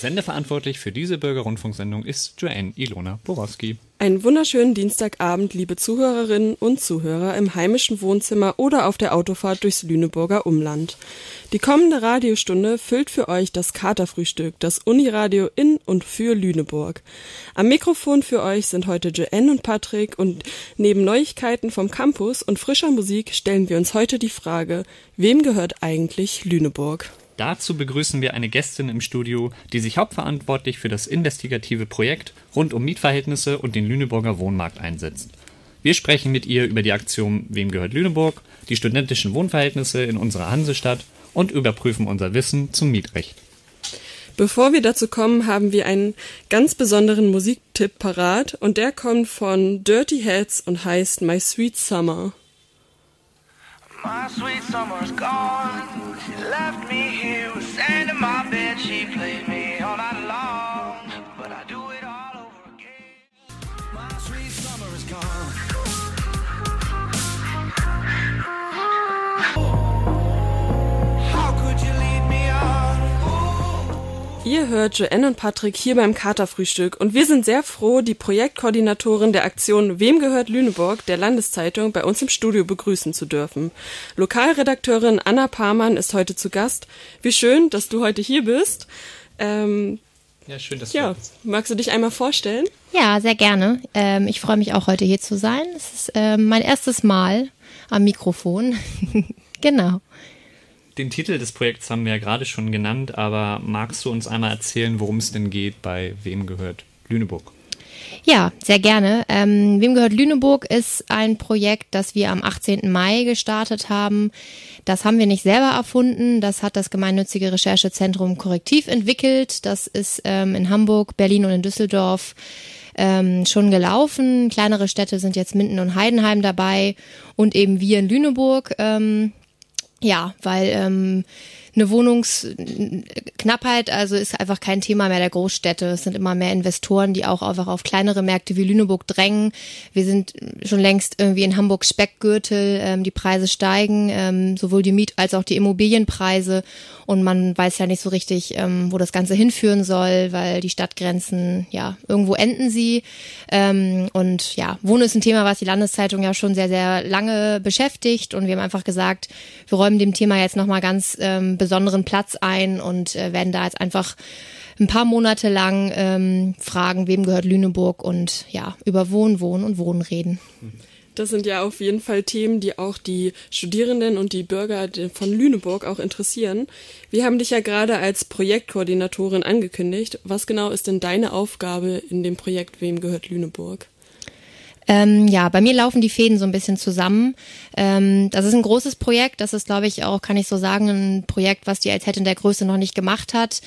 Sendeverantwortlich für diese Bürgerrundfunksendung ist Joanne Ilona Borowski. Einen wunderschönen Dienstagabend, liebe Zuhörerinnen und Zuhörer im heimischen Wohnzimmer oder auf der Autofahrt durchs Lüneburger Umland. Die kommende Radiostunde füllt für euch das Katerfrühstück, das Uniradio in und für Lüneburg. Am Mikrofon für euch sind heute Joanne und Patrick und neben Neuigkeiten vom Campus und frischer Musik stellen wir uns heute die Frage, wem gehört eigentlich Lüneburg? Dazu begrüßen wir eine Gästin im Studio, die sich hauptverantwortlich für das investigative Projekt rund um Mietverhältnisse und den Lüneburger Wohnmarkt einsetzt. Wir sprechen mit ihr über die Aktion Wem gehört Lüneburg, die studentischen Wohnverhältnisse in unserer Hansestadt und überprüfen unser Wissen zum Mietrecht. Bevor wir dazu kommen, haben wir einen ganz besonderen Musiktipp parat und der kommt von Dirty Heads und heißt My Sweet Summer. My sweet summer's gone. She left me here with sand in my bed. She played me all night long, but I do it all over again. My sweet summer is gone. Ihr hört Joanne und Patrick hier beim Katerfrühstück und wir sind sehr froh, die Projektkoordinatorin der Aktion Wem gehört Lüneburg der Landeszeitung bei uns im Studio begrüßen zu dürfen. Lokalredakteurin Anna Parmann ist heute zu Gast. Wie schön, dass du heute hier bist. Ähm, ja, schön, dass ja, du magst du dich einmal vorstellen? Ja, sehr gerne. Ähm, ich freue mich auch heute hier zu sein. Es ist ähm, mein erstes Mal am Mikrofon. genau. Den Titel des Projekts haben wir ja gerade schon genannt, aber magst du uns einmal erzählen, worum es denn geht, bei wem gehört Lüneburg? Ja, sehr gerne. Ähm, Wem gehört Lüneburg ist ein Projekt, das wir am 18. Mai gestartet haben. Das haben wir nicht selber erfunden. Das hat das gemeinnützige Recherchezentrum Korrektiv entwickelt. Das ist ähm, in Hamburg, Berlin und in Düsseldorf ähm, schon gelaufen. Kleinere Städte sind jetzt Minden und Heidenheim dabei und eben wir in Lüneburg. Ähm, ja, weil ähm, eine Wohnungsknappheit, also ist einfach kein Thema mehr der Großstädte. Es sind immer mehr Investoren, die auch einfach auf kleinere Märkte wie Lüneburg drängen. Wir sind schon längst irgendwie in Hamburg Speckgürtel, ähm, die Preise steigen, ähm, sowohl die Miet- als auch die Immobilienpreise. Und man weiß ja nicht so richtig, ähm, wo das Ganze hinführen soll, weil die Stadtgrenzen, ja, irgendwo enden sie. Ähm, und ja, Wohnen ist ein Thema, was die Landeszeitung ja schon sehr, sehr lange beschäftigt. Und wir haben einfach gesagt, wir räumen dem Thema jetzt nochmal ganz ähm, besonderen Platz ein und äh, werden da jetzt einfach ein paar Monate lang ähm, fragen, wem gehört Lüneburg und ja, über Wohnen, Wohnen und Wohnen reden. Das sind ja auf jeden Fall Themen, die auch die Studierenden und die Bürger von Lüneburg auch interessieren. Wir haben dich ja gerade als Projektkoordinatorin angekündigt. Was genau ist denn deine Aufgabe in dem Projekt Wem gehört Lüneburg? Ähm, ja, bei mir laufen die Fäden so ein bisschen zusammen. Ähm, das ist ein großes Projekt. Das ist, glaube ich, auch, kann ich so sagen, ein Projekt, was die LZ in der Größe noch nicht gemacht hat.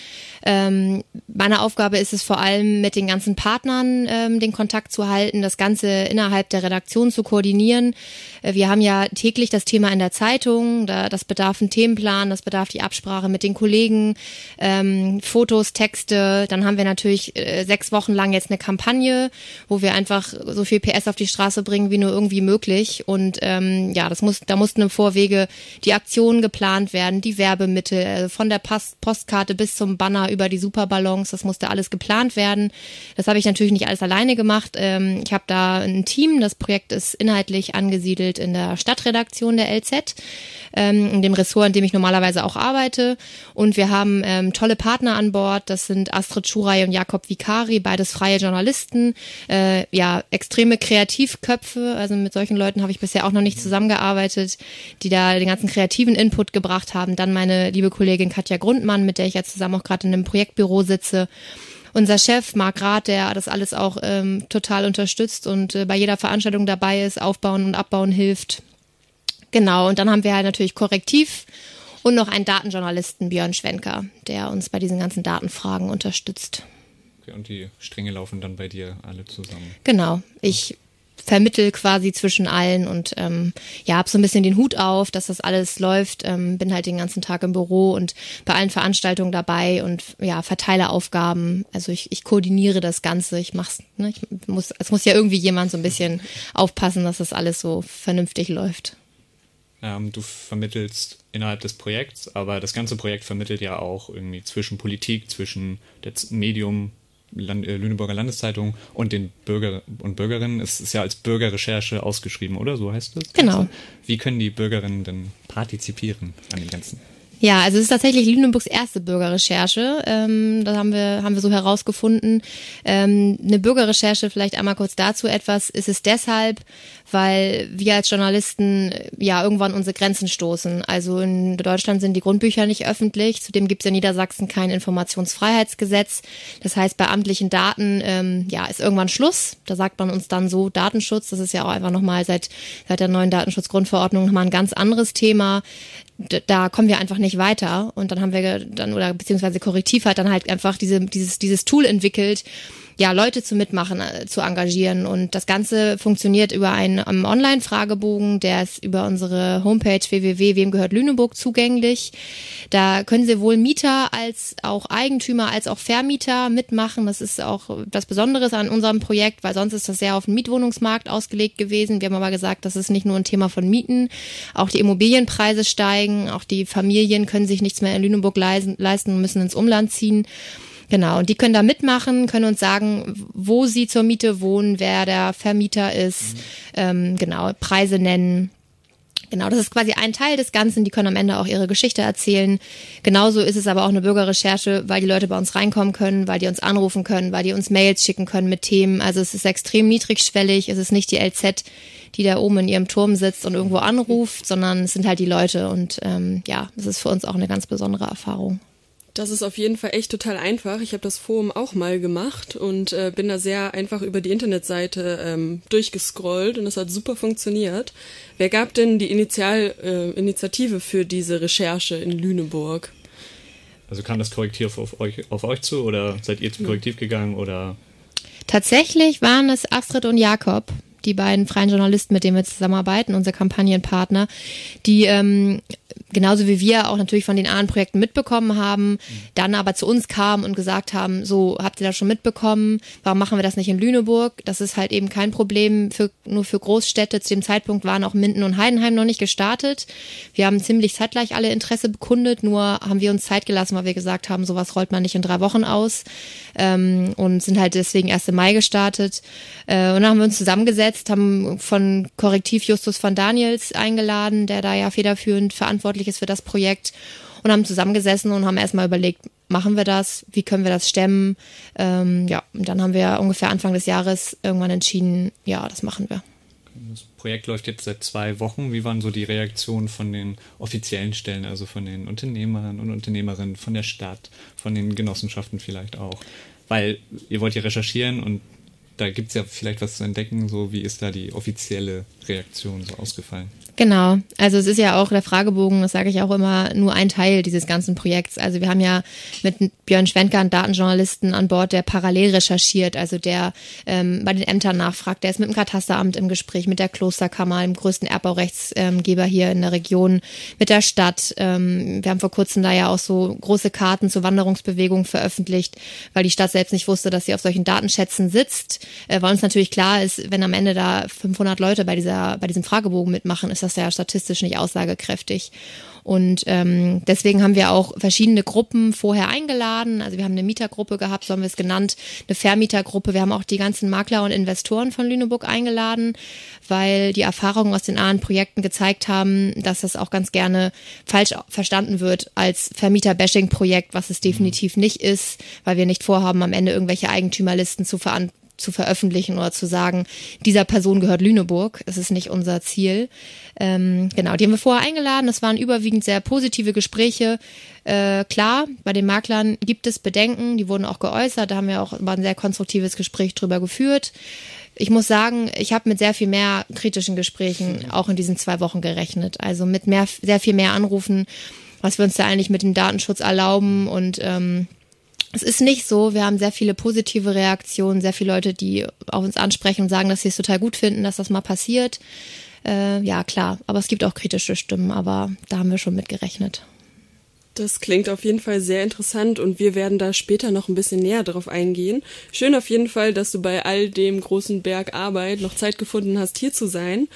Ähm, meine Aufgabe ist es vor allem, mit den ganzen Partnern ähm, den Kontakt zu halten, das Ganze innerhalb der Redaktion zu koordinieren. Äh, wir haben ja täglich das Thema in der Zeitung. Da, das bedarf einen Themenplan, das bedarf die Absprache mit den Kollegen, ähm, Fotos, Texte. Dann haben wir natürlich äh, sechs Wochen lang jetzt eine Kampagne, wo wir einfach so viel PS auf die Straße bringen, wie nur irgendwie möglich. Und ähm, ja, das muss, da mussten im Vorwege die Aktionen geplant werden, die Werbemittel, äh, von der Post Postkarte bis zum Banner über die Superballons, das musste alles geplant werden. Das habe ich natürlich nicht alles alleine gemacht. Ähm, ich habe da ein Team, das Projekt ist inhaltlich angesiedelt in der Stadtredaktion der LZ, ähm, in dem Ressort, in dem ich normalerweise auch arbeite. Und wir haben ähm, tolle Partner an Bord. Das sind Astrid Schurei und Jakob Vikari, beides freie Journalisten. Äh, ja, extreme Kreativköpfe. Also mit solchen Leuten habe ich bisher auch noch nicht zusammengearbeitet, die da den ganzen kreativen Input gebracht haben. Dann meine liebe Kollegin Katja Grundmann, mit der ich ja zusammen auch gerade in einem Projektbüro sitze. Unser Chef Marc Rath, der das alles auch ähm, total unterstützt und äh, bei jeder Veranstaltung dabei ist, aufbauen und abbauen hilft. Genau, und dann haben wir halt natürlich Korrektiv und noch einen Datenjournalisten, Björn Schwenker, der uns bei diesen ganzen Datenfragen unterstützt. Okay, und die Stränge laufen dann bei dir alle zusammen. Genau. Ich vermittel quasi zwischen allen und ähm, ja, hab so ein bisschen den Hut auf, dass das alles läuft. Ähm, bin halt den ganzen Tag im Büro und bei allen Veranstaltungen dabei und ja, verteile Aufgaben. Also ich, ich koordiniere das Ganze. Ich mach's, ne? ich muss, es muss ja irgendwie jemand so ein bisschen aufpassen, dass das alles so vernünftig läuft. Ähm, du vermittelst innerhalb des Projekts, aber das ganze Projekt vermittelt ja auch irgendwie zwischen Politik, zwischen das Medium Land, äh, Lüneburger Landeszeitung und den Bürger und Bürgerinnen. Es ist ja als Bürgerrecherche ausgeschrieben, oder? So heißt es? Genau. Wie können die Bürgerinnen denn partizipieren an dem Ganzen? Ja, also es ist tatsächlich Lüneburgs erste Bürgerrecherche. Ähm, das haben wir, haben wir so herausgefunden. Ähm, eine Bürgerrecherche, vielleicht einmal kurz dazu etwas, ist es deshalb, weil wir als Journalisten ja irgendwann unsere Grenzen stoßen. Also in Deutschland sind die Grundbücher nicht öffentlich. Zudem gibt es in Niedersachsen kein Informationsfreiheitsgesetz. Das heißt, bei amtlichen Daten ähm, ja, ist irgendwann Schluss. Da sagt man uns dann so Datenschutz. Das ist ja auch einfach nochmal seit, seit der neuen Datenschutzgrundverordnung nochmal ein ganz anderes Thema da kommen wir einfach nicht weiter. Und dann haben wir dann, oder beziehungsweise Korrektiv hat dann halt einfach diese, dieses, dieses Tool entwickelt, ja, Leute zu mitmachen, äh, zu engagieren. Und das Ganze funktioniert über einen, einen Online-Fragebogen, der ist über unsere Homepage www, gehört Lüneburg zugänglich. Da können Sie wohl Mieter als auch Eigentümer als auch Vermieter mitmachen. Das ist auch das Besondere an unserem Projekt, weil sonst ist das sehr auf den Mietwohnungsmarkt ausgelegt gewesen. Wir haben aber gesagt, das ist nicht nur ein Thema von Mieten. Auch die Immobilienpreise steigen. Auch die Familien können sich nichts mehr in Lüneburg leisten, müssen ins Umland ziehen. Genau, und die können da mitmachen, können uns sagen, wo sie zur Miete wohnen, wer der Vermieter ist, mhm. ähm, genau, Preise nennen. Genau, das ist quasi ein Teil des Ganzen. Die können am Ende auch ihre Geschichte erzählen. Genauso ist es aber auch eine Bürgerrecherche, weil die Leute bei uns reinkommen können, weil die uns anrufen können, weil die uns Mails schicken können mit Themen. Also es ist extrem niedrigschwellig. Es ist nicht die LZ, die da oben in ihrem Turm sitzt und irgendwo anruft, sondern es sind halt die Leute. Und ähm, ja, das ist für uns auch eine ganz besondere Erfahrung. Das ist auf jeden Fall echt total einfach. Ich habe das Forum auch mal gemacht und äh, bin da sehr einfach über die Internetseite ähm, durchgescrollt und es hat super funktioniert. Wer gab denn die Initial, äh, Initiative für diese Recherche in Lüneburg? Also kam das Korrektiv auf euch, auf euch zu oder seid ihr zum Korrektiv gegangen oder? Tatsächlich waren es Astrid und Jakob, die beiden freien Journalisten, mit denen wir zusammenarbeiten, unsere Kampagnenpartner, die ähm, genauso wie wir auch natürlich von den Ahnenprojekten mitbekommen haben, dann aber zu uns kamen und gesagt haben, so habt ihr das schon mitbekommen, warum machen wir das nicht in Lüneburg? Das ist halt eben kein Problem für, nur für Großstädte. Zu dem Zeitpunkt waren auch Minden und Heidenheim noch nicht gestartet. Wir haben ziemlich zeitgleich alle Interesse bekundet, nur haben wir uns Zeit gelassen, weil wir gesagt haben, sowas rollt man nicht in drei Wochen aus ähm, und sind halt deswegen erst im Mai gestartet. Äh, und dann haben wir uns zusammengesetzt, haben von Korrektiv Justus von Daniels eingeladen, der da ja federführend verantwortlich ist für das Projekt und haben zusammengesessen und haben erstmal überlegt, machen wir das, wie können wir das stemmen. Ähm, ja, und dann haben wir ungefähr Anfang des Jahres irgendwann entschieden, ja, das machen wir. Das Projekt läuft jetzt seit zwei Wochen. Wie waren so die Reaktionen von den offiziellen Stellen, also von den Unternehmern und Unternehmerinnen, von der Stadt, von den Genossenschaften vielleicht auch? Weil ihr wollt ja recherchieren und da gibt es ja vielleicht was zu entdecken. So, wie ist da die offizielle Reaktion so ausgefallen? Genau, also es ist ja auch der Fragebogen, das sage ich auch immer, nur ein Teil dieses ganzen Projekts. Also wir haben ja mit Björn Schwenker einen Datenjournalisten an Bord, der parallel recherchiert, also der ähm, bei den Ämtern nachfragt, der ist mit dem Katasteramt im Gespräch, mit der Klosterkammer, dem größten Erbbaurechtsgeber hier in der Region, mit der Stadt. Ähm, wir haben vor kurzem da ja auch so große Karten zur Wanderungsbewegung veröffentlicht, weil die Stadt selbst nicht wusste, dass sie auf solchen Datenschätzen sitzt, äh, weil uns natürlich klar ist, wenn am Ende da 500 Leute bei dieser bei diesem Fragebogen mitmachen, ist das ja statistisch nicht aussagekräftig. Und ähm, deswegen haben wir auch verschiedene Gruppen vorher eingeladen. Also wir haben eine Mietergruppe gehabt, so haben wir es genannt, eine Vermietergruppe. Wir haben auch die ganzen Makler und Investoren von Lüneburg eingeladen, weil die Erfahrungen aus den anderen Projekten gezeigt haben, dass das auch ganz gerne falsch verstanden wird als Vermieter-Bashing-Projekt, was es definitiv nicht ist, weil wir nicht vorhaben, am Ende irgendwelche Eigentümerlisten zu verantworten zu veröffentlichen oder zu sagen, dieser Person gehört Lüneburg. Es ist nicht unser Ziel. Ähm, genau, die haben wir vorher eingeladen. Das waren überwiegend sehr positive Gespräche. Äh, klar, bei den Maklern gibt es Bedenken, die wurden auch geäußert. Da haben wir auch ein sehr konstruktives Gespräch drüber geführt. Ich muss sagen, ich habe mit sehr viel mehr kritischen Gesprächen auch in diesen zwei Wochen gerechnet. Also mit mehr, sehr viel mehr Anrufen, was wir uns da eigentlich mit dem Datenschutz erlauben und ähm, es ist nicht so. Wir haben sehr viele positive Reaktionen, sehr viele Leute, die auf uns ansprechen und sagen, dass sie es total gut finden, dass das mal passiert. Äh, ja, klar. Aber es gibt auch kritische Stimmen, aber da haben wir schon mit gerechnet. Das klingt auf jeden Fall sehr interessant und wir werden da später noch ein bisschen näher drauf eingehen. Schön auf jeden Fall, dass du bei all dem großen Berg Arbeit noch Zeit gefunden hast, hier zu sein.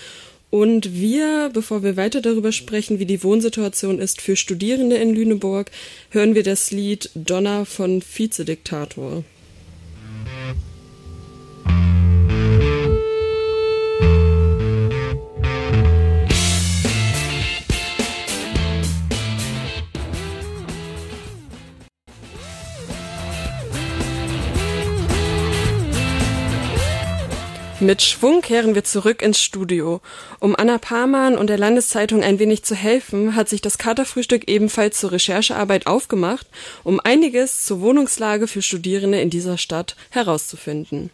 Und wir, bevor wir weiter darüber sprechen, wie die Wohnsituation ist für Studierende in Lüneburg, hören wir das Lied Donner von Vizediktator. Mit Schwung kehren wir zurück ins Studio. Um Anna Parmann und der Landeszeitung ein wenig zu helfen, hat sich das Katerfrühstück ebenfalls zur Recherchearbeit aufgemacht, um einiges zur Wohnungslage für Studierende in dieser Stadt herauszufinden.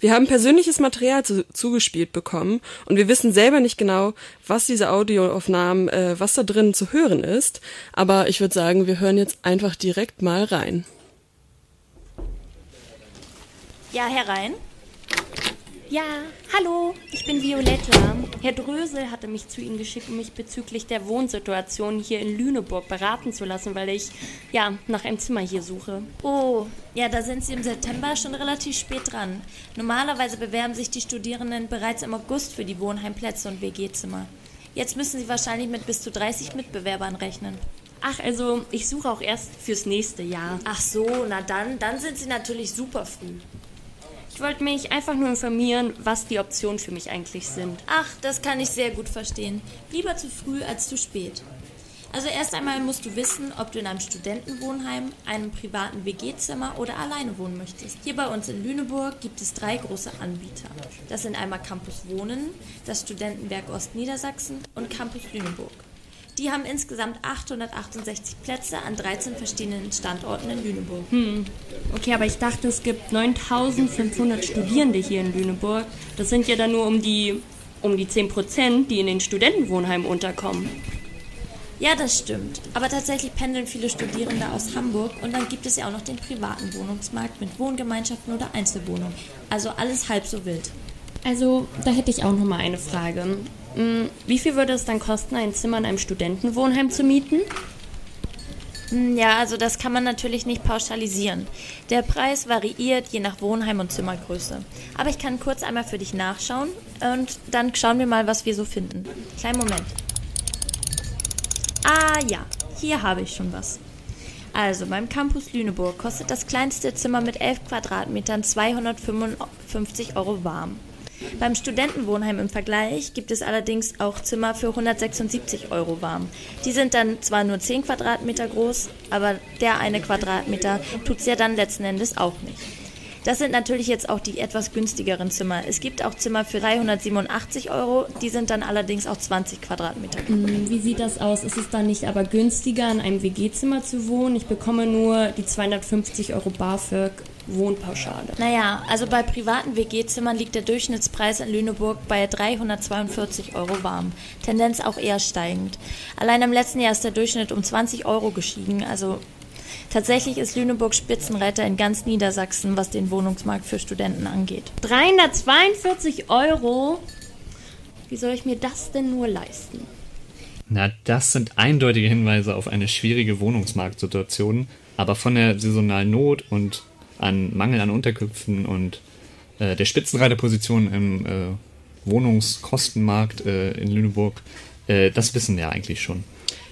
Wir haben persönliches Material zu, zugespielt bekommen und wir wissen selber nicht genau, was diese Audioaufnahmen, äh, was da drin zu hören ist, aber ich würde sagen, wir hören jetzt einfach direkt mal rein. Ja, herein. Ja, hallo, ich bin Violetta. Herr Drösel hatte mich zu Ihnen geschickt, um mich bezüglich der Wohnsituation hier in Lüneburg beraten zu lassen, weil ich, ja, nach einem Zimmer hier suche. Oh, ja, da sind Sie im September schon relativ spät dran. Normalerweise bewerben sich die Studierenden bereits im August für die Wohnheimplätze und WG-Zimmer. Jetzt müssen Sie wahrscheinlich mit bis zu 30 Mitbewerbern rechnen. Ach, also ich suche auch erst fürs nächste Jahr. Ach so, na dann, dann sind Sie natürlich super früh. Ich wollte mich einfach nur informieren, was die Optionen für mich eigentlich sind. Ach, das kann ich sehr gut verstehen. Lieber zu früh als zu spät. Also erst einmal musst du wissen, ob du in einem Studentenwohnheim, einem privaten WG-Zimmer oder alleine wohnen möchtest. Hier bei uns in Lüneburg gibt es drei große Anbieter. Das sind einmal Campus Wohnen, das Studentenwerk Ostniedersachsen und Campus Lüneburg. Die haben insgesamt 868 Plätze an 13 verschiedenen Standorten in Lüneburg. Hm. Okay, aber ich dachte, es gibt 9500 Studierende hier in Lüneburg. Das sind ja dann nur um die, um die 10 Prozent, die in den Studentenwohnheimen unterkommen. Ja, das stimmt. Aber tatsächlich pendeln viele Studierende aus Hamburg und dann gibt es ja auch noch den privaten Wohnungsmarkt mit Wohngemeinschaften oder Einzelwohnungen. Also alles halb so wild. Also, da hätte ich auch noch mal eine Frage. Hm, wie viel würde es dann kosten, ein Zimmer in einem Studentenwohnheim zu mieten? Hm, ja, also das kann man natürlich nicht pauschalisieren. Der Preis variiert je nach Wohnheim und Zimmergröße. Aber ich kann kurz einmal für dich nachschauen und dann schauen wir mal, was wir so finden. Kleinen Moment. Ah ja, hier habe ich schon was. Also beim Campus Lüneburg kostet das kleinste Zimmer mit 11 Quadratmetern 255 Euro warm. Beim Studentenwohnheim im Vergleich gibt es allerdings auch Zimmer für 176 Euro warm. Die sind dann zwar nur 10 Quadratmeter groß, aber der eine Quadratmeter tut es ja dann letzten Endes auch nicht. Das sind natürlich jetzt auch die etwas günstigeren Zimmer. Es gibt auch Zimmer für 387 Euro, die sind dann allerdings auch 20 Quadratmeter. Hm, wie sieht das aus? Ist es dann nicht aber günstiger, in einem WG-Zimmer zu wohnen? Ich bekomme nur die 250 Euro BAföG Wohnpauschale. Naja, also bei privaten WG-Zimmern liegt der Durchschnittspreis in Lüneburg bei 342 Euro warm. Tendenz auch eher steigend. Allein im letzten Jahr ist der Durchschnitt um 20 Euro gestiegen. Also tatsächlich ist Lüneburg Spitzenreiter in ganz Niedersachsen, was den Wohnungsmarkt für Studenten angeht. 342 Euro? Wie soll ich mir das denn nur leisten? Na, das sind eindeutige Hinweise auf eine schwierige Wohnungsmarktsituation, aber von der saisonalen Not und an Mangel an Unterkünften und äh, der Spitzenreiterposition im äh, Wohnungskostenmarkt äh, in Lüneburg, äh, das wissen wir eigentlich schon.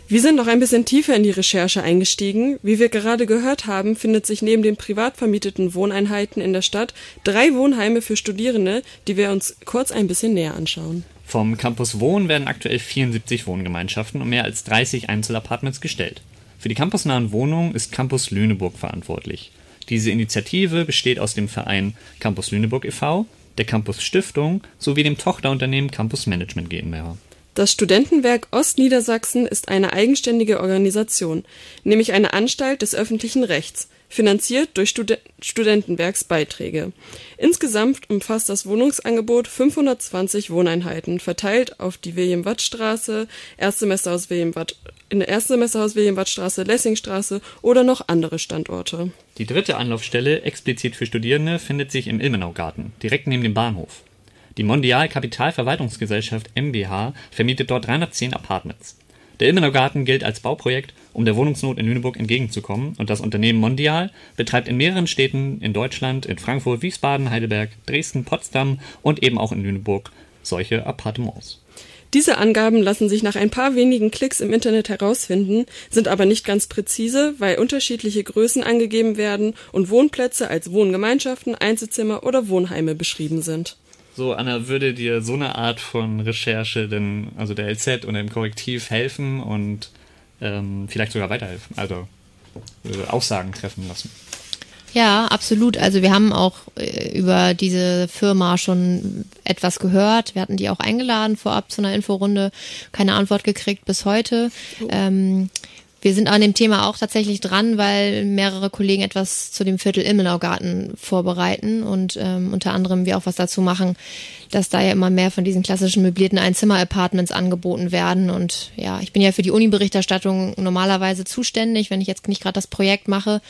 Wir sind noch ein bisschen tiefer in die Recherche eingestiegen. Wie wir gerade gehört haben, findet sich neben den privat vermieteten Wohneinheiten in der Stadt drei Wohnheime für Studierende, die wir uns kurz ein bisschen näher anschauen. Vom Campus Wohn werden aktuell 74 Wohngemeinschaften und mehr als 30 Einzelapartments gestellt. Für die campusnahen Wohnungen ist Campus Lüneburg verantwortlich. Diese Initiative besteht aus dem Verein Campus Lüneburg e.V., der Campus Stiftung sowie dem Tochterunternehmen Campus Management GmbH. Das Studentenwerk Ostniedersachsen ist eine eigenständige Organisation, nämlich eine Anstalt des öffentlichen Rechts, finanziert durch Stud Studentenwerksbeiträge. Insgesamt umfasst das Wohnungsangebot 520 Wohneinheiten, verteilt auf die William-Watt-Straße, Erstsemester aus William-Watt in der Erstsemesterhaus Williamwadstraße, Lessingstraße oder noch andere Standorte. Die dritte Anlaufstelle, explizit für Studierende, findet sich im Ilmenaugarten, direkt neben dem Bahnhof. Die Mondial Kapitalverwaltungsgesellschaft MBH vermietet dort 310 Apartments. Der Ilmenaugarten gilt als Bauprojekt, um der Wohnungsnot in Lüneburg entgegenzukommen und das Unternehmen Mondial betreibt in mehreren Städten in Deutschland, in Frankfurt, Wiesbaden, Heidelberg, Dresden, Potsdam und eben auch in Lüneburg solche Appartements. Diese Angaben lassen sich nach ein paar wenigen Klicks im Internet herausfinden, sind aber nicht ganz präzise, weil unterschiedliche Größen angegeben werden und Wohnplätze als Wohngemeinschaften, Einzelzimmer oder Wohnheime beschrieben sind. So, Anna, würde dir so eine Art von Recherche denn, also der LZ und dem Korrektiv helfen und ähm, vielleicht sogar weiterhelfen, also äh, Aussagen treffen lassen? Ja, absolut. Also wir haben auch äh, über diese Firma schon etwas gehört. Wir hatten die auch eingeladen vorab zu einer Inforunde, keine Antwort gekriegt bis heute. Oh. Ähm, wir sind an dem Thema auch tatsächlich dran, weil mehrere Kollegen etwas zu dem Viertel Immenaugarten vorbereiten und ähm, unter anderem wir auch was dazu machen, dass da ja immer mehr von diesen klassischen möblierten Einzimmer-Apartments angeboten werden. Und ja, ich bin ja für die Uni-Berichterstattung normalerweise zuständig, wenn ich jetzt nicht gerade das Projekt mache.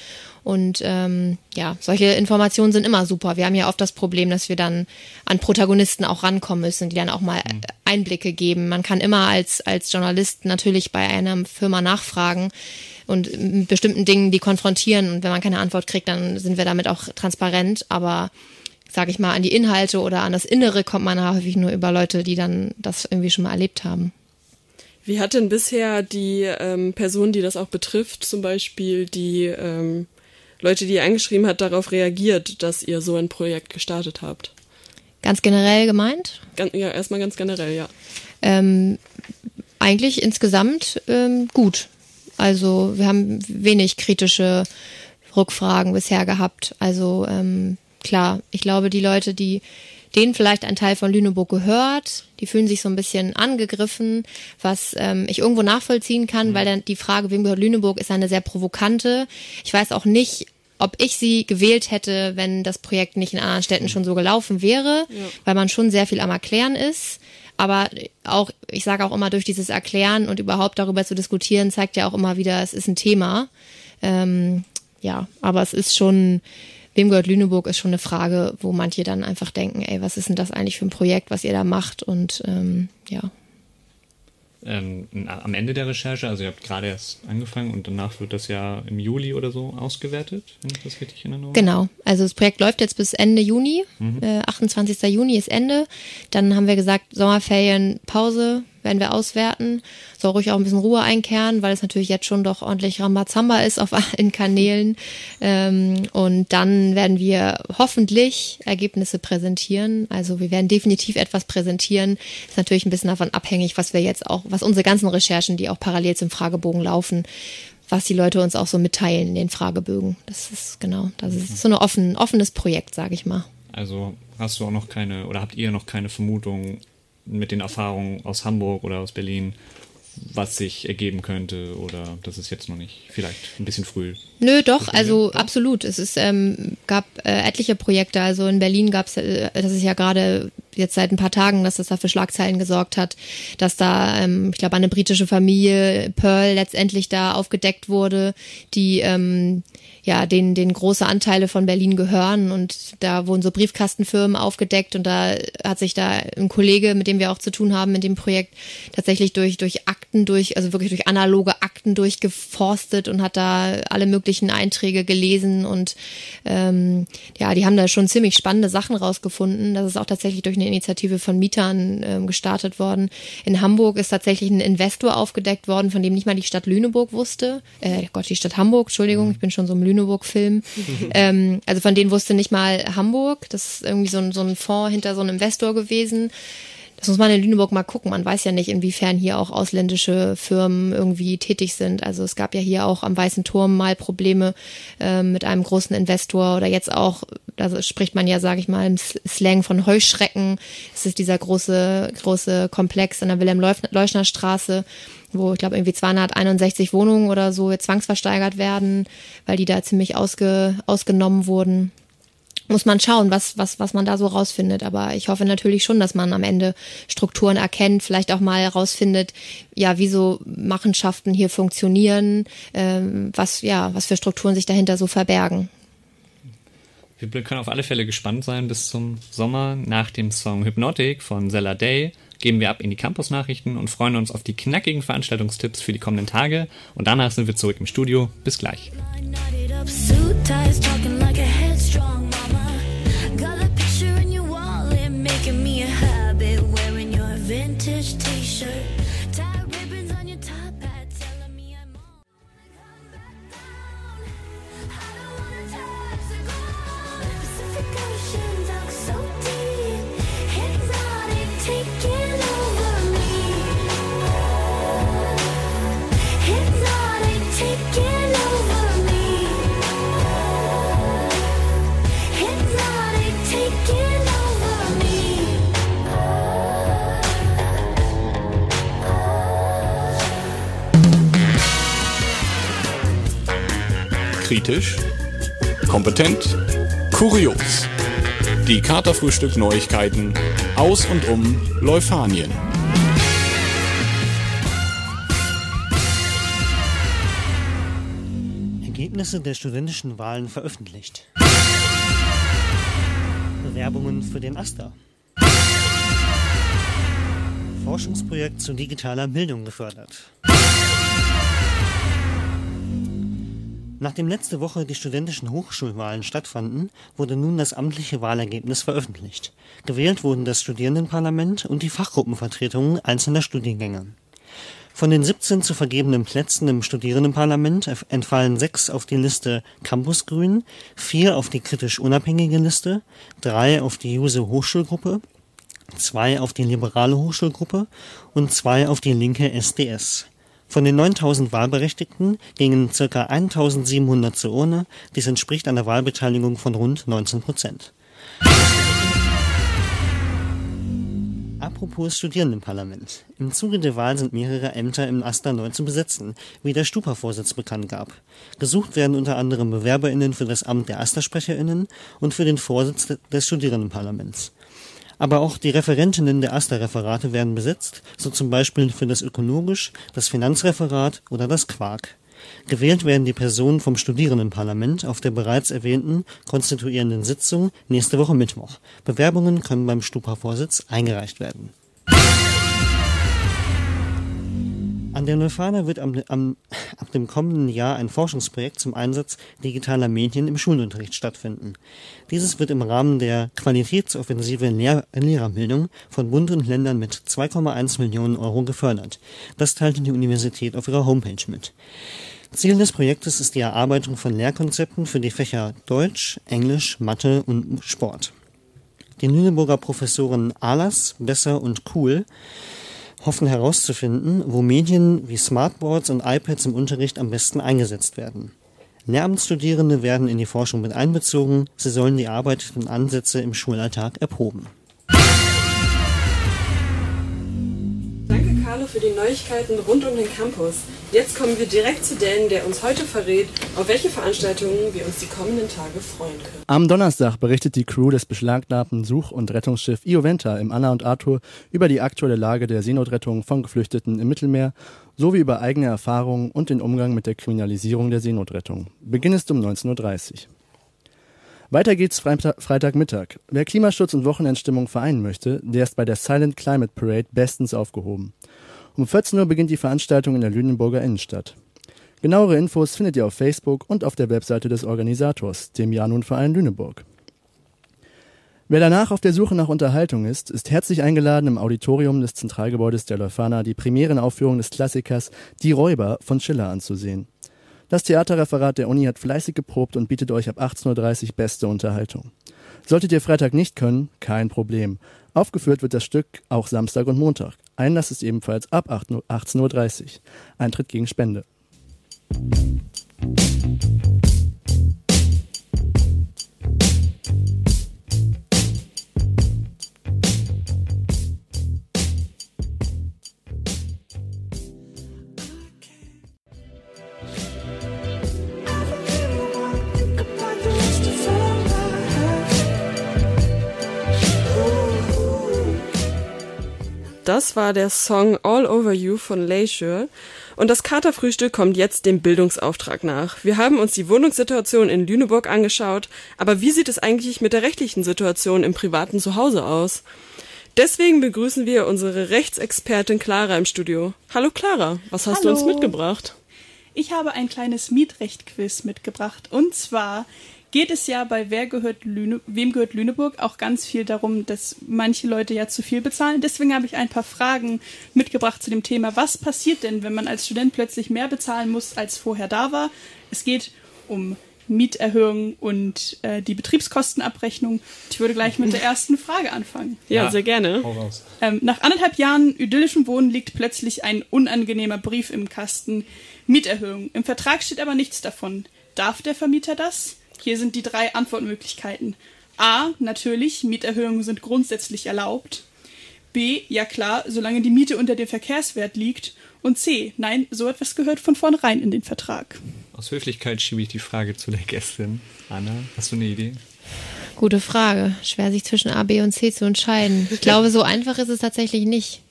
Und ähm, ja, solche Informationen sind immer super. Wir haben ja oft das Problem, dass wir dann an Protagonisten auch rankommen müssen, die dann auch mal mhm. Einblicke geben. Man kann immer als, als Journalist natürlich bei einer Firma nachfragen und mit bestimmten Dingen die konfrontieren. Und wenn man keine Antwort kriegt, dann sind wir damit auch transparent. Aber sage ich mal, an die Inhalte oder an das Innere kommt man häufig nur über Leute, die dann das irgendwie schon mal erlebt haben. Wie hat denn bisher die ähm, Person, die das auch betrifft, zum Beispiel die ähm, Leute, die ihr angeschrieben hat, darauf reagiert, dass ihr so ein Projekt gestartet habt? Ganz generell gemeint? Ganz, ja, erstmal ganz generell, ja. Ähm, eigentlich insgesamt ähm, gut. Also wir haben wenig kritische Rückfragen bisher gehabt. Also ähm, klar, ich glaube, die Leute, die denen vielleicht ein Teil von Lüneburg gehört, die fühlen sich so ein bisschen angegriffen, was ähm, ich irgendwo nachvollziehen kann, mhm. weil dann die Frage, wem gehört Lüneburg, ist eine sehr provokante. Ich weiß auch nicht, ob ich sie gewählt hätte, wenn das Projekt nicht in anderen Städten schon so gelaufen wäre, ja. weil man schon sehr viel am Erklären ist. Aber auch, ich sage auch immer, durch dieses Erklären und überhaupt darüber zu diskutieren, zeigt ja auch immer wieder, es ist ein Thema. Ähm, ja, aber es ist schon, wem gehört Lüneburg, ist schon eine Frage, wo manche dann einfach denken, ey, was ist denn das eigentlich für ein Projekt, was ihr da macht? Und ähm, ja. Ähm, am Ende der Recherche, also ihr habt gerade erst angefangen und danach wird das ja im Juli oder so ausgewertet, wenn ich das richtig erinnere. Genau, also das Projekt läuft jetzt bis Ende Juni, mhm. äh, 28. Juni ist Ende. Dann haben wir gesagt, Sommerferien, Pause, werden wir auswerten. Soll ruhig auch ein bisschen Ruhe einkehren, weil es natürlich jetzt schon doch ordentlich Rambazamba ist auf allen Kanälen. Ähm, und dann werden wir hoffentlich Ergebnisse präsentieren. Also wir werden definitiv etwas präsentieren. Ist natürlich ein bisschen davon abhängig, was wir jetzt auch, was unsere ganzen Recherchen, die auch parallel zum Fragebogen laufen, was die Leute uns auch so mitteilen in den Fragebögen. Das ist genau, das ist so ein offen, offenes Projekt, sage ich mal. Also hast du auch noch keine oder habt ihr noch keine Vermutung, mit den Erfahrungen aus Hamburg oder aus Berlin, was sich ergeben könnte oder das ist jetzt noch nicht vielleicht ein bisschen früh. Nö, doch, also doch? absolut. Es ist ähm, gab äh, etliche Projekte. Also in Berlin gab es, äh, das ist ja gerade jetzt seit ein paar Tagen, dass das da für Schlagzeilen gesorgt hat, dass da, ähm, ich glaube, eine britische Familie Pearl letztendlich da aufgedeckt wurde, die ähm, ja, den, den große Anteile von Berlin gehören und da wurden so Briefkastenfirmen aufgedeckt und da hat sich da ein Kollege, mit dem wir auch zu tun haben in dem Projekt, tatsächlich durch, durch Akten durch, also wirklich durch analoge Akten durchgeforstet und hat da alle möglichen Einträge gelesen und ähm, ja, die haben da schon ziemlich spannende Sachen rausgefunden. Das ist auch tatsächlich durch eine Initiative von Mietern ähm, gestartet worden. In Hamburg ist tatsächlich ein Investor aufgedeckt worden, von dem nicht mal die Stadt Lüneburg wusste. Äh, Gott, die Stadt Hamburg, Entschuldigung, ich bin schon so Lüneburg Lüneburg-Film. ähm, also von denen wusste nicht mal Hamburg. Das ist irgendwie so ein, so ein Fonds hinter so einem Investor gewesen. Das muss man in Lüneburg mal gucken. Man weiß ja nicht, inwiefern hier auch ausländische Firmen irgendwie tätig sind. Also es gab ja hier auch am Weißen Turm mal Probleme äh, mit einem großen Investor oder jetzt auch, da spricht man ja, sage ich mal, im Slang von Heuschrecken. Es ist dieser große, große Komplex an der Wilhelm-Leuschner-Straße wo ich glaube irgendwie 261 Wohnungen oder so zwangsversteigert werden, weil die da ziemlich ausge, ausgenommen wurden. muss man schauen, was, was, was man da so rausfindet. Aber ich hoffe natürlich schon, dass man am Ende Strukturen erkennt, vielleicht auch mal rausfindet, ja, wieso Machenschaften hier funktionieren, ähm, was, ja, was für Strukturen sich dahinter so verbergen. Wir können auf alle Fälle gespannt sein bis zum Sommer. Nach dem Song Hypnotic von Zella Day geben wir ab in die Campus-Nachrichten und freuen uns auf die knackigen Veranstaltungstipps für die kommenden Tage. Und danach sind wir zurück im Studio. Bis gleich. Kritisch, kompetent, kurios. Die Katerfrühstück Neuigkeiten aus und um Leufanien. Ergebnisse der studentischen Wahlen veröffentlicht. Bewerbungen für den AStA. Forschungsprojekt zu digitaler Bildung gefördert. Nachdem letzte Woche die studentischen Hochschulwahlen stattfanden, wurde nun das amtliche Wahlergebnis veröffentlicht. Gewählt wurden das Studierendenparlament und die Fachgruppenvertretungen einzelner Studiengänge. Von den 17 zu vergebenen Plätzen im Studierendenparlament entfallen sechs auf die Liste Campus Grün, vier auf die kritisch unabhängige Liste, drei auf die Juse Hochschulgruppe, zwei auf die liberale Hochschulgruppe und zwei auf die linke SDS. Von den 9000 Wahlberechtigten gingen ca. 1700 zur Urne, dies entspricht einer Wahlbeteiligung von rund 19 Prozent. Apropos Studierendenparlament. Im Zuge der Wahl sind mehrere Ämter im AStA neu zu besetzen, wie der Stupa-Vorsitz bekannt gab. Gesucht werden unter anderem BewerberInnen für das Amt der AStA-SprecherInnen und für den Vorsitz des Studierendenparlaments. Aber auch die Referentinnen der AStA-Referate werden besetzt, so zum Beispiel für das Ökologisch, das Finanzreferat oder das Quark. Gewählt werden die Personen vom Studierendenparlament auf der bereits erwähnten konstituierenden Sitzung nächste Woche Mittwoch. Bewerbungen können beim Stupa-Vorsitz eingereicht werden An der Neufana wird am, am, ab dem kommenden Jahr ein Forschungsprojekt zum Einsatz digitaler Medien im Schulunterricht stattfinden. Dieses wird im Rahmen der Qualitätsoffensive Lehr Lehrerbildung von Bund und Ländern mit 2,1 Millionen Euro gefördert. Das teilte die Universität auf ihrer Homepage mit. Ziel des Projektes ist die Erarbeitung von Lehrkonzepten für die Fächer Deutsch, Englisch, Mathe und Sport. Die Lüneburger Professoren Alas, Besser und Cool hoffen herauszufinden, wo Medien wie Smartboards und iPads im Unterricht am besten eingesetzt werden. Lehramtsstudierende werden in die Forschung mit einbezogen, sie sollen die erarbeiteten Ansätze im Schulalltag erproben. Für die Neuigkeiten rund um den Campus. Jetzt kommen wir direkt zu Dan, der uns heute verrät, auf welche Veranstaltungen wir uns die kommenden Tage freuen können. Am Donnerstag berichtet die Crew des beschlagnahmten Such- und Rettungsschiff Ioventa im Anna und Arthur über die aktuelle Lage der Seenotrettung von Geflüchteten im Mittelmeer sowie über eigene Erfahrungen und den Umgang mit der Kriminalisierung der Seenotrettung. Beginn ist um 19.30 Uhr. Weiter geht's Freitagmittag. Wer Klimaschutz und Wochenendstimmung vereinen möchte, der ist bei der Silent Climate Parade bestens aufgehoben. Um 14 Uhr beginnt die Veranstaltung in der Lüneburger Innenstadt. Genauere Infos findet ihr auf Facebook und auf der Webseite des Organisators, dem Janun-Verein Lüneburg. Wer danach auf der Suche nach Unterhaltung ist, ist herzlich eingeladen, im Auditorium des Zentralgebäudes der Leuphana die Premierenaufführung des Klassikers Die Räuber von Schiller anzusehen. Das Theaterreferat der Uni hat fleißig geprobt und bietet euch ab 18.30 Uhr beste Unterhaltung. Solltet ihr Freitag nicht können, kein Problem. Aufgeführt wird das Stück auch Samstag und Montag. Einlass ist ebenfalls ab 18.30 Uhr. Eintritt gegen Spende. Das war der Song All Over You von Leisure. Und das Katerfrühstück kommt jetzt dem Bildungsauftrag nach. Wir haben uns die Wohnungssituation in Lüneburg angeschaut, aber wie sieht es eigentlich mit der rechtlichen Situation im privaten Zuhause aus? Deswegen begrüßen wir unsere Rechtsexpertin Clara im Studio. Hallo Clara, was hast Hallo. du uns mitgebracht? Ich habe ein kleines Mietrecht-Quiz mitgebracht. Und zwar geht es ja bei Wer gehört Lüne, Wem gehört Lüneburg auch ganz viel darum, dass manche Leute ja zu viel bezahlen. Deswegen habe ich ein paar Fragen mitgebracht zu dem Thema. Was passiert denn, wenn man als Student plötzlich mehr bezahlen muss, als vorher da war? Es geht um Mieterhöhung und äh, die Betriebskostenabrechnung. Ich würde gleich mit der ersten Frage anfangen. Ja, ja sehr gerne. Ähm, nach anderthalb Jahren idyllischem Wohnen liegt plötzlich ein unangenehmer Brief im Kasten. Mieterhöhung. Im Vertrag steht aber nichts davon. Darf der Vermieter das? Hier sind die drei Antwortmöglichkeiten. A. Natürlich, Mieterhöhungen sind grundsätzlich erlaubt. B. Ja klar, solange die Miete unter dem Verkehrswert liegt. Und C. Nein, so etwas gehört von vornherein in den Vertrag. Aus Höflichkeit schiebe ich die Frage zu der Gästin. Anna, hast du eine Idee? Gute Frage. Schwer sich zwischen A, B und C zu entscheiden. Ich glaube, so einfach ist es tatsächlich nicht.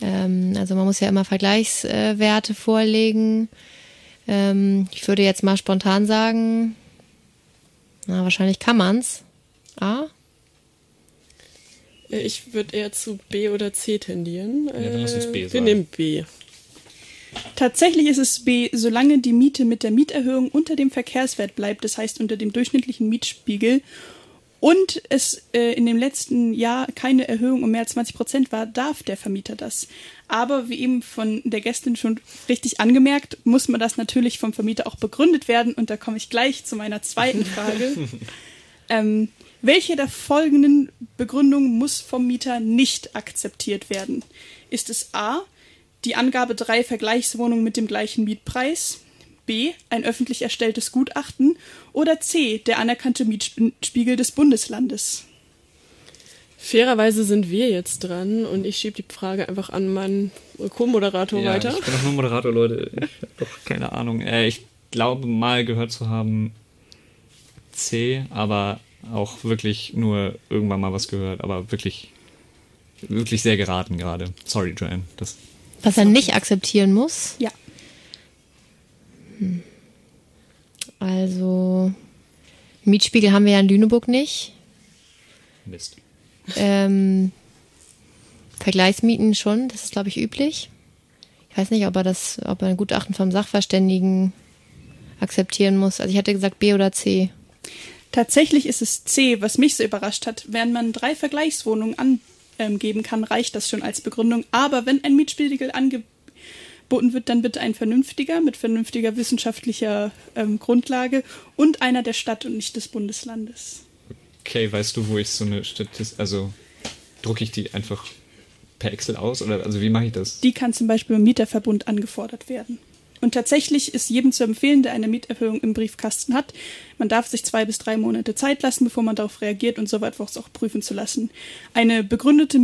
Ähm, also man muss ja immer Vergleichswerte vorlegen. Ähm, ich würde jetzt mal spontan sagen, na, wahrscheinlich kann man's. A? Ich würde eher zu B oder C tendieren. Ja, dann lass uns B Wir sagen. nehmen B. Tatsächlich ist es B, solange die Miete mit der Mieterhöhung unter dem Verkehrswert bleibt, das heißt unter dem durchschnittlichen Mietspiegel, und es äh, in dem letzten Jahr keine Erhöhung um mehr als 20 Prozent war, darf der Vermieter das. Aber wie eben von der Gästin schon richtig angemerkt, muss man das natürlich vom Vermieter auch begründet werden. Und da komme ich gleich zu meiner zweiten Frage. ähm, welche der folgenden Begründungen muss vom Mieter nicht akzeptiert werden? Ist es A, die Angabe drei Vergleichswohnungen mit dem gleichen Mietpreis? B, ein öffentlich erstelltes Gutachten? Oder C, der anerkannte Mietspiegel des Bundeslandes? Fairerweise sind wir jetzt dran und ich schiebe die Frage einfach an meinen Co-Moderator ja, weiter. Ich bin doch nur Moderator, Leute. Ich habe doch keine Ahnung. Äh, ich glaube mal gehört zu haben C, aber auch wirklich nur irgendwann mal was gehört, aber wirklich, wirklich sehr geraten gerade. Sorry, Joanne. Das Was er nicht akzeptieren muss? Ja. Hm. Also, Mietspiegel haben wir ja in Lüneburg nicht. Mist. Ähm, Vergleichsmieten schon, das ist, glaube ich, üblich. Ich weiß nicht, ob er das, ob er ein Gutachten vom Sachverständigen akzeptieren muss. Also ich hätte gesagt B oder C. Tatsächlich ist es C, was mich so überrascht hat. Wenn man drei Vergleichswohnungen angeben kann, reicht das schon als Begründung. Aber wenn ein Mietspiegel angeboten wird, dann bitte ein vernünftiger, mit vernünftiger wissenschaftlicher ähm, Grundlage und einer der Stadt und nicht des Bundeslandes. Okay, weißt du, wo ich so eine Statistik, also drucke ich die einfach per Excel aus oder also wie mache ich das? Die kann zum Beispiel im Mieterverbund angefordert werden. Und tatsächlich ist jedem zu empfehlen, der eine Mieterhöhung im Briefkasten hat. Man darf sich zwei bis drei Monate Zeit lassen, bevor man darauf reagiert und soweit es auch prüfen zu lassen. Eine begründete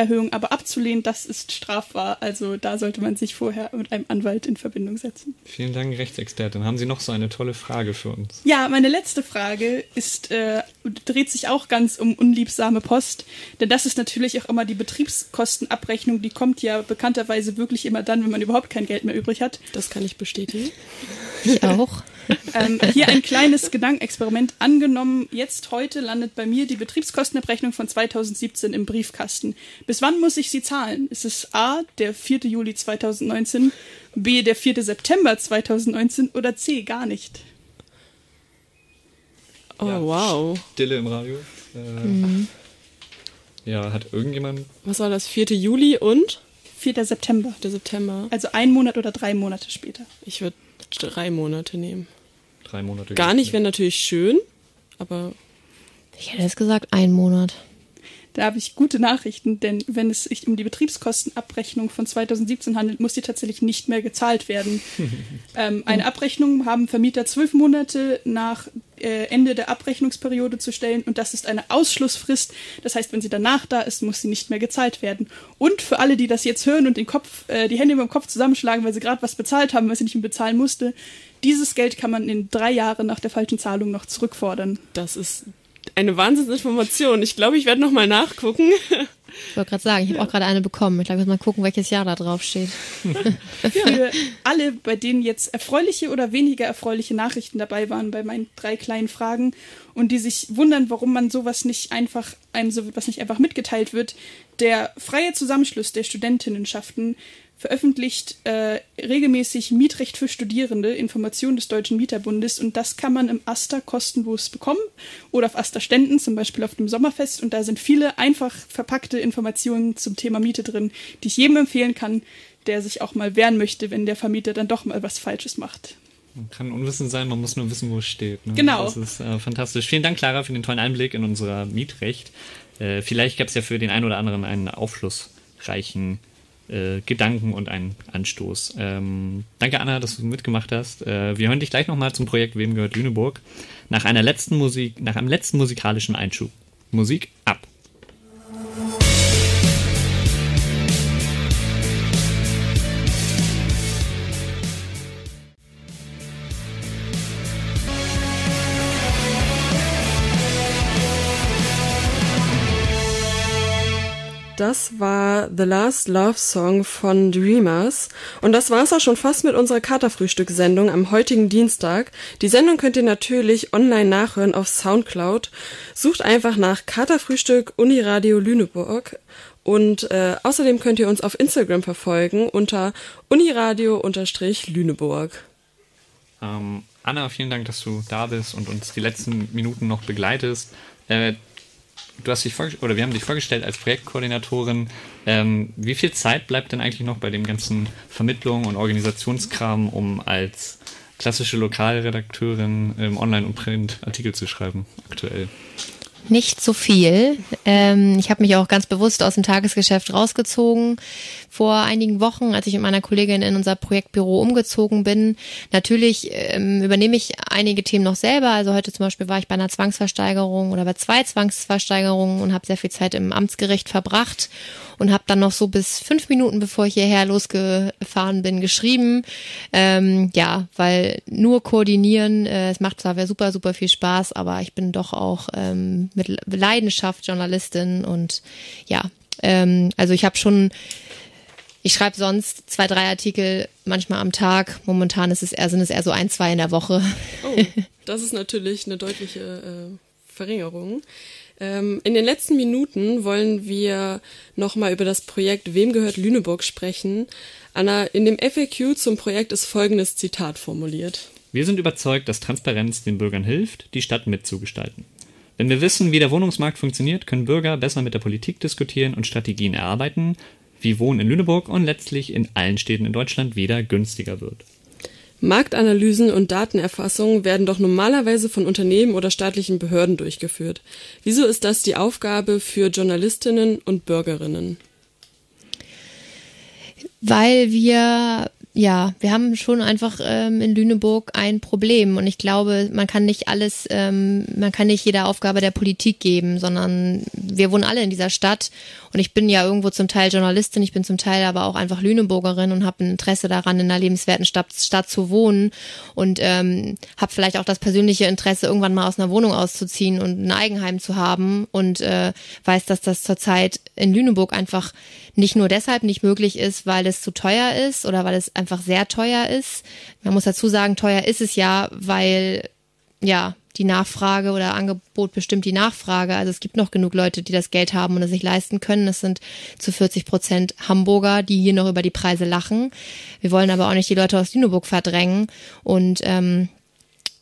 Mieterhöhung aber abzulehnen, das ist strafbar. Also da sollte man sich vorher mit einem Anwalt in Verbindung setzen. Vielen Dank, Rechtsexpertin. Haben Sie noch so eine tolle Frage für uns? Ja, meine letzte Frage ist, äh, dreht sich auch ganz um unliebsame Post. Denn das ist natürlich auch immer die Betriebskostenabrechnung. Die kommt ja bekannterweise wirklich immer dann, wenn man überhaupt kein Geld mehr übrig hat. Das kann ich bestätigen. Ich auch. Ähm, hier ein kleines Gedankenexperiment. Angenommen, jetzt heute landet bei mir die Betriebskostenabrechnung von 2017 im Briefkasten. Bis wann muss ich sie zahlen? Ist es A, der 4. Juli 2019, B, der 4. September 2019 oder C, gar nicht? Oh, ja, wow. Stille im Radio. Äh, mhm. Ja, hat irgendjemand. Was war das? 4. Juli und? 4. September. 4. September. Also ein Monat oder drei Monate später. Ich würde drei Monate nehmen. Drei Monate. Gar nicht wäre natürlich schön, aber. Ich hätte jetzt gesagt, ein Monat. Da habe ich gute Nachrichten, denn wenn es sich um die Betriebskostenabrechnung von 2017 handelt, muss die tatsächlich nicht mehr gezahlt werden. ähm, eine Abrechnung haben Vermieter zwölf Monate nach äh, Ende der Abrechnungsperiode zu stellen und das ist eine Ausschlussfrist. Das heißt, wenn sie danach da ist, muss sie nicht mehr gezahlt werden. Und für alle, die das jetzt hören und den Kopf, äh, die Hände über dem Kopf zusammenschlagen, weil sie gerade was bezahlt haben, was sie nicht mehr bezahlen musste, dieses Geld kann man in drei Jahren nach der falschen Zahlung noch zurückfordern. Das ist eine Wahnsinnsinformation. Ich glaube, ich werde nochmal nachgucken. Ich wollte gerade sagen, ich habe auch gerade eine bekommen. Ich glaube, ich muss mal gucken, welches Jahr da drauf steht. Für alle, bei denen jetzt erfreuliche oder weniger erfreuliche Nachrichten dabei waren bei meinen drei kleinen Fragen und die sich wundern, warum man sowas nicht einfach, einem sowas nicht einfach mitgeteilt wird, der freie Zusammenschluss der Studentinnenschaften veröffentlicht äh, regelmäßig Mietrecht für Studierende, Informationen des Deutschen Mieterbundes und das kann man im Aster kostenlos bekommen oder auf Aster-Ständen, zum Beispiel auf dem Sommerfest und da sind viele einfach verpackte Informationen zum Thema Miete drin, die ich jedem empfehlen kann, der sich auch mal wehren möchte, wenn der Vermieter dann doch mal was Falsches macht. Man kann unwissend sein, man muss nur wissen, wo es steht. Ne? Genau. Das ist äh, fantastisch. Vielen Dank, Clara, für den tollen Einblick in unser Mietrecht. Äh, vielleicht gab es ja für den einen oder anderen einen aufschlussreichen äh, Gedanken und einen Anstoß. Ähm, danke, Anna, dass du mitgemacht hast. Äh, wir hören dich gleich nochmal zum Projekt Wem gehört Lüneburg? Nach einer letzten Musik, nach einem letzten musikalischen Einschub. Musik ab. Das war The Last Love Song von Dreamers. Und das war's auch schon fast mit unserer Katerfrühstück-Sendung am heutigen Dienstag. Die Sendung könnt ihr natürlich online nachhören auf Soundcloud. Sucht einfach nach Katerfrühstück Uniradio Lüneburg. Und äh, außerdem könnt ihr uns auf Instagram verfolgen unter uniradio-lüneburg. Ähm, Anna, vielen Dank, dass du da bist und uns die letzten Minuten noch begleitest. Äh, du hast dich oder wir haben dich vorgestellt als Projektkoordinatorin. Ähm, wie viel Zeit bleibt denn eigentlich noch bei dem ganzen Vermittlung und Organisationskram, um als klassische Lokalredakteurin im Online- und Print-Artikel zu schreiben aktuell? Nicht so viel. Ähm, ich habe mich auch ganz bewusst aus dem Tagesgeschäft rausgezogen vor einigen Wochen, als ich mit meiner Kollegin in unser Projektbüro umgezogen bin. Natürlich ähm, übernehme ich einige Themen noch selber. Also heute zum Beispiel war ich bei einer Zwangsversteigerung oder bei zwei Zwangsversteigerungen und habe sehr viel Zeit im Amtsgericht verbracht und habe dann noch so bis fünf Minuten, bevor ich hierher losgefahren bin, geschrieben. Ähm, ja, weil nur koordinieren, äh, es macht zwar super, super viel Spaß, aber ich bin doch auch ähm, mit Leidenschaft Journalistin und ja, ähm, also ich habe schon ich schreibe sonst zwei, drei Artikel manchmal am Tag. Momentan ist es eher, sind es eher so ein, zwei in der Woche. Oh, das ist natürlich eine deutliche äh, Verringerung. Ähm, in den letzten Minuten wollen wir nochmal über das Projekt Wem gehört Lüneburg sprechen. Anna, in dem FAQ zum Projekt ist folgendes Zitat formuliert. Wir sind überzeugt, dass Transparenz den Bürgern hilft, die Stadt mitzugestalten. Wenn wir wissen, wie der Wohnungsmarkt funktioniert, können Bürger besser mit der Politik diskutieren und Strategien erarbeiten, wie Wohnen in Lüneburg und letztlich in allen Städten in Deutschland wieder günstiger wird. Marktanalysen und Datenerfassungen werden doch normalerweise von Unternehmen oder staatlichen Behörden durchgeführt. Wieso ist das die Aufgabe für Journalistinnen und Bürgerinnen? Weil wir ja, wir haben schon einfach ähm, in Lüneburg ein Problem. Und ich glaube, man kann nicht alles, ähm, man kann nicht jede Aufgabe der Politik geben, sondern wir wohnen alle in dieser Stadt. Und ich bin ja irgendwo zum Teil Journalistin, ich bin zum Teil aber auch einfach Lüneburgerin und habe ein Interesse daran, in einer lebenswerten Stadt, Stadt zu wohnen. Und ähm, habe vielleicht auch das persönliche Interesse, irgendwann mal aus einer Wohnung auszuziehen und ein Eigenheim zu haben. Und äh, weiß, dass das zurzeit in Lüneburg einfach nicht nur deshalb nicht möglich ist, weil es zu teuer ist oder weil es einfach sehr teuer ist. Man muss dazu sagen, teuer ist es ja, weil ja die Nachfrage oder Angebot bestimmt die Nachfrage. Also es gibt noch genug Leute, die das Geld haben und es sich leisten können. Es sind zu 40 Prozent Hamburger, die hier noch über die Preise lachen. Wir wollen aber auch nicht die Leute aus Lüneburg verdrängen und ähm,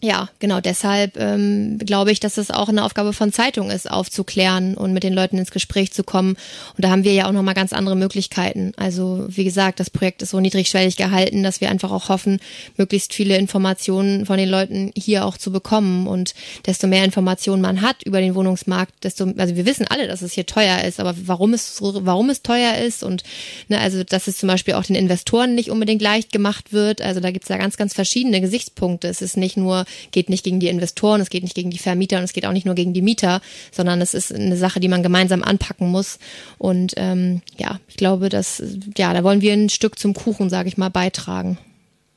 ja, genau deshalb ähm, glaube ich, dass es auch eine Aufgabe von Zeitung ist, aufzuklären und mit den Leuten ins Gespräch zu kommen. Und da haben wir ja auch nochmal ganz andere Möglichkeiten. Also wie gesagt, das Projekt ist so niedrigschwellig gehalten, dass wir einfach auch hoffen, möglichst viele Informationen von den Leuten hier auch zu bekommen. Und desto mehr Informationen man hat über den Wohnungsmarkt, desto, also wir wissen alle, dass es hier teuer ist, aber warum es, warum es teuer ist und ne, also dass es zum Beispiel auch den Investoren nicht unbedingt leicht gemacht wird. Also da gibt es ja ganz, ganz verschiedene Gesichtspunkte. Es ist nicht nur geht nicht gegen die Investoren, es geht nicht gegen die Vermieter und es geht auch nicht nur gegen die Mieter, sondern es ist eine Sache, die man gemeinsam anpacken muss. Und ähm, ja, ich glaube, dass ja, da wollen wir ein Stück zum Kuchen, sage ich mal, beitragen.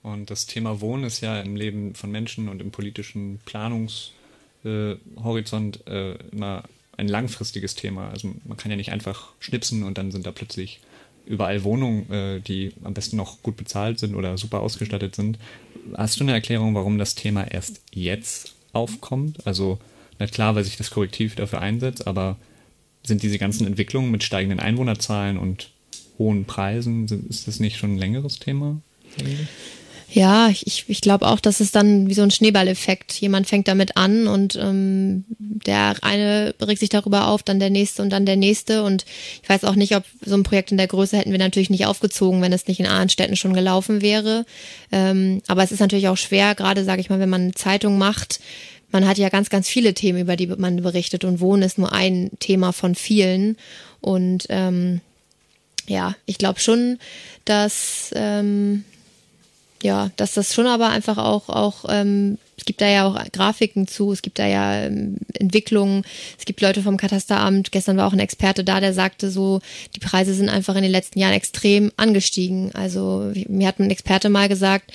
Und das Thema Wohnen ist ja im Leben von Menschen und im politischen Planungs Zeithorizont äh, immer ein langfristiges Thema. Also man kann ja nicht einfach schnipsen und dann sind da plötzlich überall Wohnungen, äh, die am besten noch gut bezahlt sind oder super ausgestattet sind. Hast du eine Erklärung, warum das Thema erst jetzt aufkommt? Also, na klar, weil sich das Korrektiv dafür einsetzt, aber sind diese ganzen Entwicklungen mit steigenden Einwohnerzahlen und hohen Preisen, ist das nicht schon ein längeres Thema? Eigentlich? Ja, ich, ich glaube auch, dass es dann wie so ein Schneeballeffekt. Jemand fängt damit an und ähm, der eine regt sich darüber auf, dann der nächste und dann der nächste. Und ich weiß auch nicht, ob so ein Projekt in der Größe hätten wir natürlich nicht aufgezogen, wenn es nicht in anderen Städten schon gelaufen wäre. Ähm, aber es ist natürlich auch schwer, gerade sage ich mal, wenn man eine Zeitung macht. Man hat ja ganz, ganz viele Themen, über die man berichtet und Wohnen ist nur ein Thema von vielen. Und ähm, ja, ich glaube schon, dass ähm, ja, dass das schon aber einfach auch, auch ähm, es gibt da ja auch Grafiken zu, es gibt da ja ähm, Entwicklungen, es gibt Leute vom Katasteramt, gestern war auch ein Experte da, der sagte so, die Preise sind einfach in den letzten Jahren extrem angestiegen. Also mir hat ein Experte mal gesagt,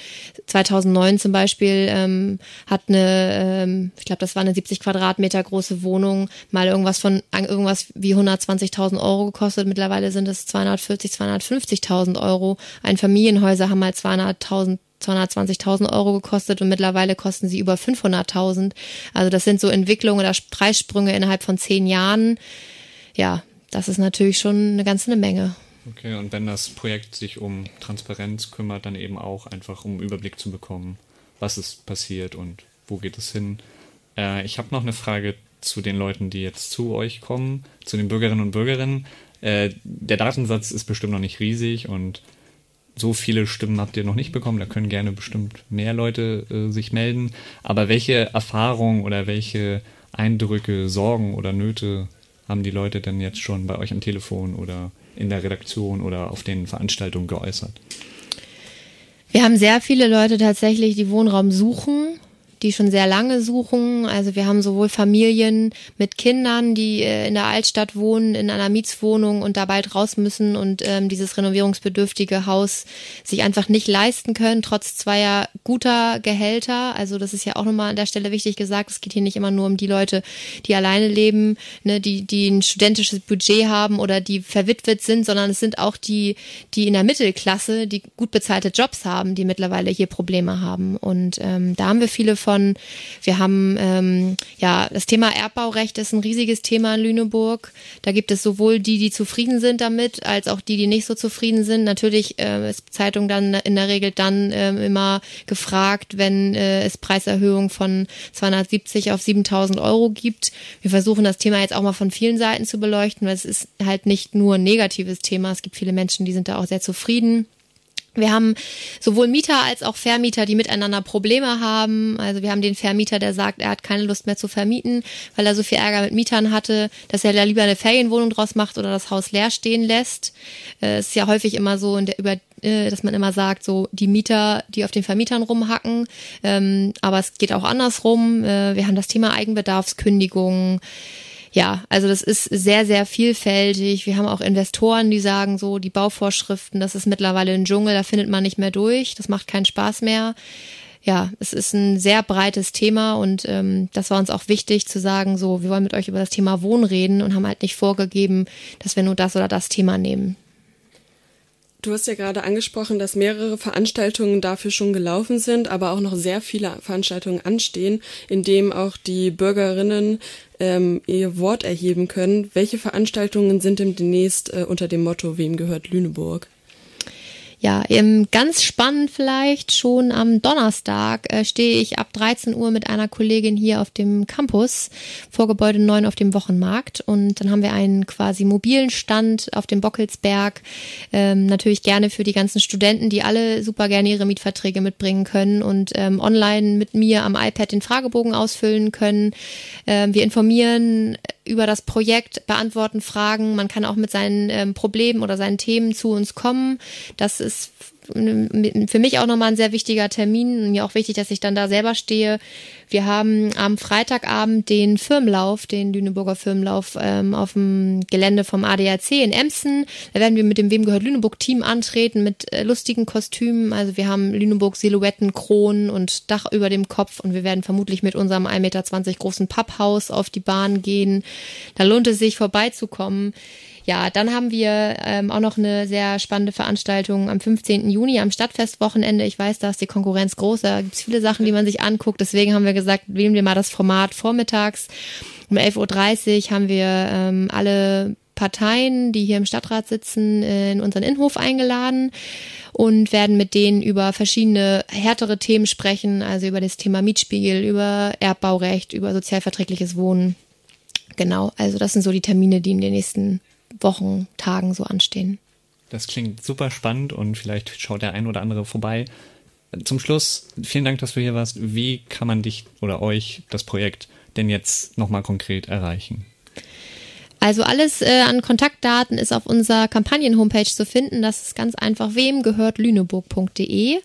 2009 zum Beispiel ähm, hat eine, ähm, ich glaube, das war eine 70 Quadratmeter große Wohnung, mal irgendwas von irgendwas wie 120.000 Euro gekostet. Mittlerweile sind es 240, 250.000 Euro. Ein Familienhäuser haben mal 200.000 220.000 Euro gekostet und mittlerweile kosten sie über 500.000. Also das sind so Entwicklungen oder Preissprünge innerhalb von zehn Jahren. Ja, das ist natürlich schon eine ganze Menge. Okay, und wenn das Projekt sich um Transparenz kümmert, dann eben auch einfach um Überblick zu bekommen, was ist passiert und wo geht es hin. Äh, ich habe noch eine Frage zu den Leuten, die jetzt zu euch kommen, zu den Bürgerinnen und Bürgerinnen. Äh, der Datensatz ist bestimmt noch nicht riesig und so viele Stimmen habt ihr noch nicht bekommen. Da können gerne bestimmt mehr Leute äh, sich melden. Aber welche Erfahrungen oder welche Eindrücke, Sorgen oder Nöte haben die Leute denn jetzt schon bei euch am Telefon oder in der Redaktion oder auf den Veranstaltungen geäußert? Wir haben sehr viele Leute tatsächlich, die Wohnraum suchen die schon sehr lange suchen. Also wir haben sowohl Familien mit Kindern, die äh, in der Altstadt wohnen, in einer Mietswohnung und da bald raus müssen und ähm, dieses renovierungsbedürftige Haus sich einfach nicht leisten können, trotz zweier guter Gehälter. Also das ist ja auch nochmal an der Stelle wichtig gesagt. Es geht hier nicht immer nur um die Leute, die alleine leben, ne, die, die ein studentisches Budget haben oder die verwitwet sind, sondern es sind auch die, die in der Mittelklasse, die gut bezahlte Jobs haben, die mittlerweile hier Probleme haben. Und ähm, da haben wir viele von. Wir haben ähm, ja das Thema Erbbaurecht ist ein riesiges Thema in Lüneburg. Da gibt es sowohl die, die zufrieden sind damit, als auch die, die nicht so zufrieden sind. Natürlich äh, ist Zeitung dann in der Regel dann äh, immer gefragt, wenn äh, es Preiserhöhungen von 270 auf 7000 Euro gibt. Wir versuchen das Thema jetzt auch mal von vielen Seiten zu beleuchten, weil es ist halt nicht nur ein negatives Thema. Es gibt viele Menschen, die sind da auch sehr zufrieden. Wir haben sowohl Mieter als auch Vermieter, die miteinander Probleme haben. Also wir haben den Vermieter, der sagt, er hat keine Lust mehr zu vermieten, weil er so viel Ärger mit Mietern hatte, dass er da lieber eine Ferienwohnung draus macht oder das Haus leer stehen lässt. Äh, es ist ja häufig immer so, äh, dass man immer sagt, so die Mieter, die auf den Vermietern rumhacken. Ähm, aber es geht auch andersrum. Äh, wir haben das Thema Eigenbedarfskündigung ja, also das ist sehr, sehr vielfältig. Wir haben auch Investoren, die sagen so, die Bauvorschriften, das ist mittlerweile ein Dschungel, da findet man nicht mehr durch, das macht keinen Spaß mehr. Ja, es ist ein sehr breites Thema und ähm, das war uns auch wichtig zu sagen, so, wir wollen mit euch über das Thema Wohnen reden und haben halt nicht vorgegeben, dass wir nur das oder das Thema nehmen. Du hast ja gerade angesprochen, dass mehrere Veranstaltungen dafür schon gelaufen sind, aber auch noch sehr viele Veranstaltungen anstehen, in denen auch die Bürgerinnen ähm, ihr Wort erheben können. Welche Veranstaltungen sind denn demnächst äh, unter dem Motto Wem gehört Lüneburg? Ja, ganz spannend vielleicht schon am Donnerstag äh, stehe ich ab 13 Uhr mit einer Kollegin hier auf dem Campus vor Gebäude 9 auf dem Wochenmarkt und dann haben wir einen quasi mobilen Stand auf dem Bockelsberg. Ähm, natürlich gerne für die ganzen Studenten, die alle super gerne ihre Mietverträge mitbringen können und ähm, online mit mir am iPad den Fragebogen ausfüllen können. Ähm, wir informieren über das Projekt, beantworten Fragen. Man kann auch mit seinen ähm, Problemen oder seinen Themen zu uns kommen. Das ist für mich auch nochmal ein sehr wichtiger Termin. Mir auch wichtig, dass ich dann da selber stehe. Wir haben am Freitagabend den Firmenlauf, den Lüneburger Firmenlauf ähm, auf dem Gelände vom ADAC in Emsen. Da werden wir mit dem Wem gehört Lüneburg Team antreten mit äh, lustigen Kostümen. Also wir haben Lüneburg Silhouetten, Kronen und Dach über dem Kopf und wir werden vermutlich mit unserem 1,20 Meter großen Papphaus auf die Bahn gehen. Da lohnt es sich vorbeizukommen. Ja, dann haben wir ähm, auch noch eine sehr spannende Veranstaltung am 15. Juni am Stadtfestwochenende. Ich weiß, da ist die Konkurrenz groß, da gibt es viele Sachen, die man sich anguckt. Deswegen haben wir gesagt, wählen wir mal das Format vormittags. Um 11.30 Uhr haben wir ähm, alle Parteien, die hier im Stadtrat sitzen, in unseren Innenhof eingeladen und werden mit denen über verschiedene härtere Themen sprechen, also über das Thema Mietspiegel, über Erbbaurecht, über sozialverträgliches Wohnen. Genau, also das sind so die Termine, die in den nächsten Wochen, Tagen so anstehen. Das klingt super spannend und vielleicht schaut der ein oder andere vorbei. Zum Schluss, vielen Dank, dass du hier warst. Wie kann man dich oder euch das Projekt denn jetzt nochmal konkret erreichen? Also alles äh, an Kontaktdaten ist auf unserer Kampagnen-Homepage zu finden. Das ist ganz einfach wem gehört lüneburg.de.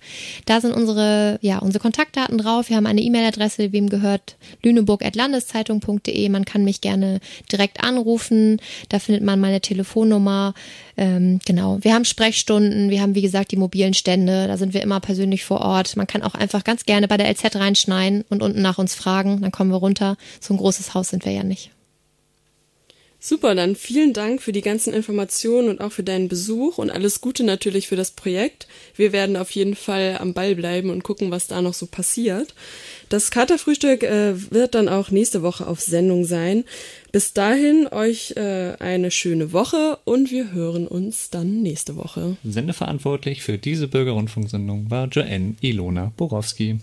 Da sind unsere, ja, unsere Kontaktdaten drauf. Wir haben eine E-Mail-Adresse, wem gehört lüneburg.landeszeitung.de. Man kann mich gerne direkt anrufen. Da findet man meine Telefonnummer. Ähm, genau. Wir haben Sprechstunden. Wir haben, wie gesagt, die mobilen Stände. Da sind wir immer persönlich vor Ort. Man kann auch einfach ganz gerne bei der LZ reinschneiden und unten nach uns fragen. Dann kommen wir runter. So ein großes Haus sind wir ja nicht. Super, dann vielen Dank für die ganzen Informationen und auch für deinen Besuch und alles Gute natürlich für das Projekt. Wir werden auf jeden Fall am Ball bleiben und gucken, was da noch so passiert. Das Katerfrühstück äh, wird dann auch nächste Woche auf Sendung sein. Bis dahin euch äh, eine schöne Woche und wir hören uns dann nächste Woche. Sendeverantwortlich für diese Bürgerrundfunksendung war Joanne Ilona Borowski.